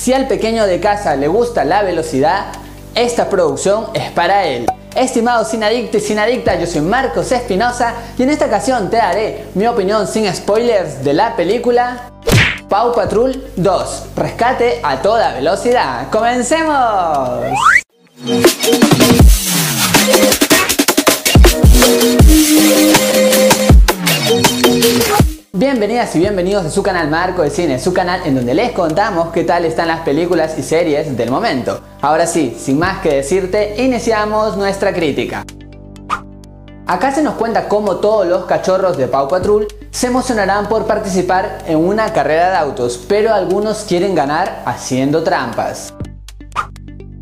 Si al pequeño de casa le gusta la velocidad, esta producción es para él. Estimados sin adicto y sin adicta, yo soy Marcos Espinosa y en esta ocasión te daré mi opinión sin spoilers de la película Pau Patrol 2, rescate a toda velocidad. ¡Comencemos! Y bienvenidos a su canal Marco de Cine, su canal en donde les contamos qué tal están las películas y series del momento. Ahora sí, sin más que decirte, iniciamos nuestra crítica. Acá se nos cuenta cómo todos los cachorros de Pau Patrol se emocionarán por participar en una carrera de autos, pero algunos quieren ganar haciendo trampas.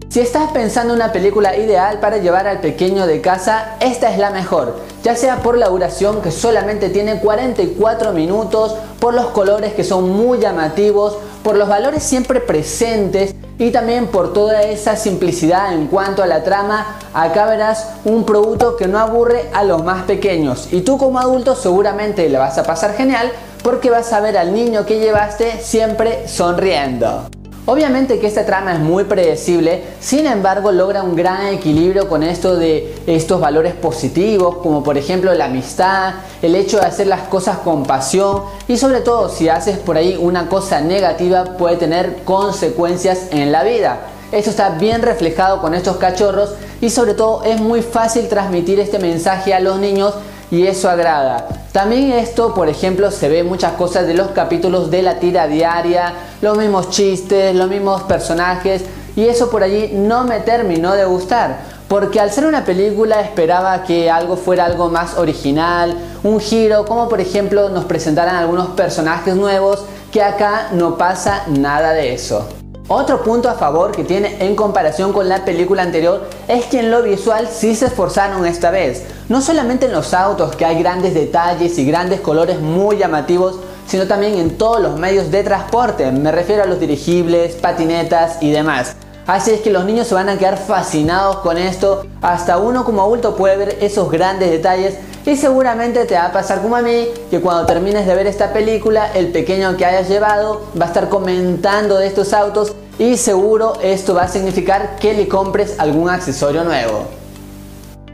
Si estás pensando en una película ideal para llevar al pequeño de casa, esta es la mejor, ya sea por la duración que solamente tiene 44 minutos, por los colores que son muy llamativos, por los valores siempre presentes y también por toda esa simplicidad en cuanto a la trama, acá verás un producto que no aburre a los más pequeños y tú como adulto seguramente le vas a pasar genial porque vas a ver al niño que llevaste siempre sonriendo. Obviamente que esta trama es muy predecible, sin embargo logra un gran equilibrio con esto de estos valores positivos, como por ejemplo la amistad, el hecho de hacer las cosas con pasión y sobre todo si haces por ahí una cosa negativa puede tener consecuencias en la vida. Esto está bien reflejado con estos cachorros y sobre todo es muy fácil transmitir este mensaje a los niños y eso agrada. También esto, por ejemplo, se ve muchas cosas de los capítulos de la tira diaria, los mismos chistes, los mismos personajes y eso por allí no me terminó de gustar. Porque al ser una película esperaba que algo fuera algo más original, un giro, como por ejemplo nos presentaran algunos personajes nuevos, que acá no pasa nada de eso. Otro punto a favor que tiene en comparación con la película anterior es que en lo visual sí se esforzaron esta vez. No solamente en los autos que hay grandes detalles y grandes colores muy llamativos, sino también en todos los medios de transporte. Me refiero a los dirigibles, patinetas y demás. Así es que los niños se van a quedar fascinados con esto. Hasta uno como adulto puede ver esos grandes detalles y seguramente te va a pasar como a mí, que cuando termines de ver esta película, el pequeño que hayas llevado va a estar comentando de estos autos y seguro esto va a significar que le compres algún accesorio nuevo.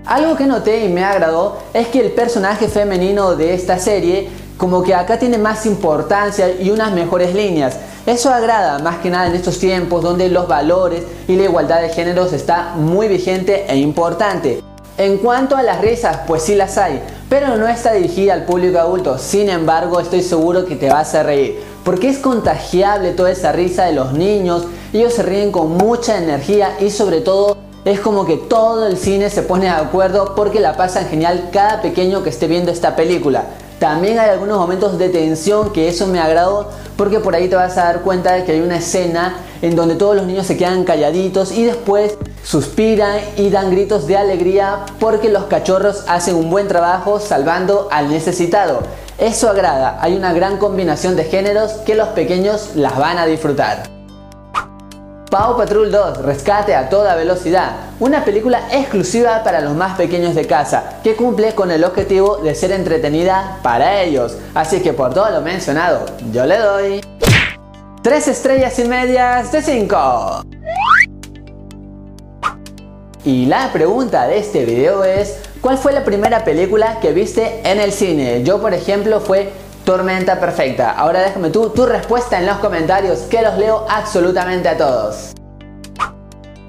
Algo que noté y me agradó es que el personaje femenino de esta serie como que acá tiene más importancia y unas mejores líneas. Eso agrada más que nada en estos tiempos donde los valores y la igualdad de géneros está muy vigente e importante. En cuanto a las risas, pues sí las hay, pero no está dirigida al público adulto. Sin embargo, estoy seguro que te vas a reír, porque es contagiable toda esa risa de los niños. Ellos se ríen con mucha energía y sobre todo es como que todo el cine se pone de acuerdo porque la pasan genial cada pequeño que esté viendo esta película. También hay algunos momentos de tensión que eso me agradó porque por ahí te vas a dar cuenta de que hay una escena en donde todos los niños se quedan calladitos y después suspiran y dan gritos de alegría porque los cachorros hacen un buen trabajo salvando al necesitado. Eso agrada, hay una gran combinación de géneros que los pequeños las van a disfrutar. Paw Patrol 2, Rescate a toda velocidad, una película exclusiva para los más pequeños de casa, que cumple con el objetivo de ser entretenida para ellos. Así que por todo lo mencionado, yo le doy 3 estrellas y medias de 5. Y la pregunta de este video es, ¿cuál fue la primera película que viste en el cine? Yo por ejemplo fue Tormenta Perfecta. Ahora déjame tú tu respuesta en los comentarios que los leo absolutamente a todos.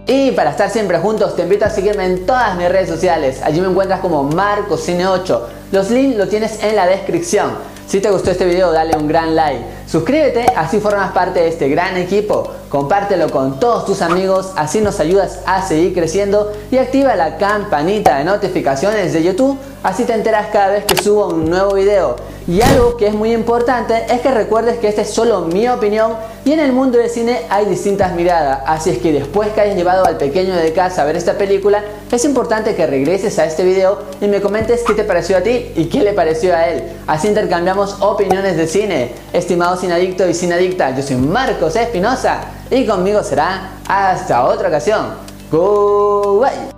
Y para estar siempre juntos te invito a seguirme en todas mis redes sociales. Allí me encuentras como MarcoCine8. Los links los tienes en la descripción. Si te gustó este video dale un gran like. Suscríbete, así formas parte de este gran equipo. Compártelo con todos tus amigos, así nos ayudas a seguir creciendo. Y activa la campanita de notificaciones de YouTube, así te enteras cada vez que subo un nuevo video. Y algo que es muy importante es que recuerdes que esta es solo mi opinión y en el mundo del cine hay distintas miradas, así es que después que hayas llevado al pequeño de casa a ver esta película, es importante que regreses a este video y me comentes qué te pareció a ti y qué le pareció a él. Así intercambiamos opiniones de cine. Estimado adicto y adicta, yo soy Marcos Espinosa y conmigo será hasta otra ocasión. Goodbye.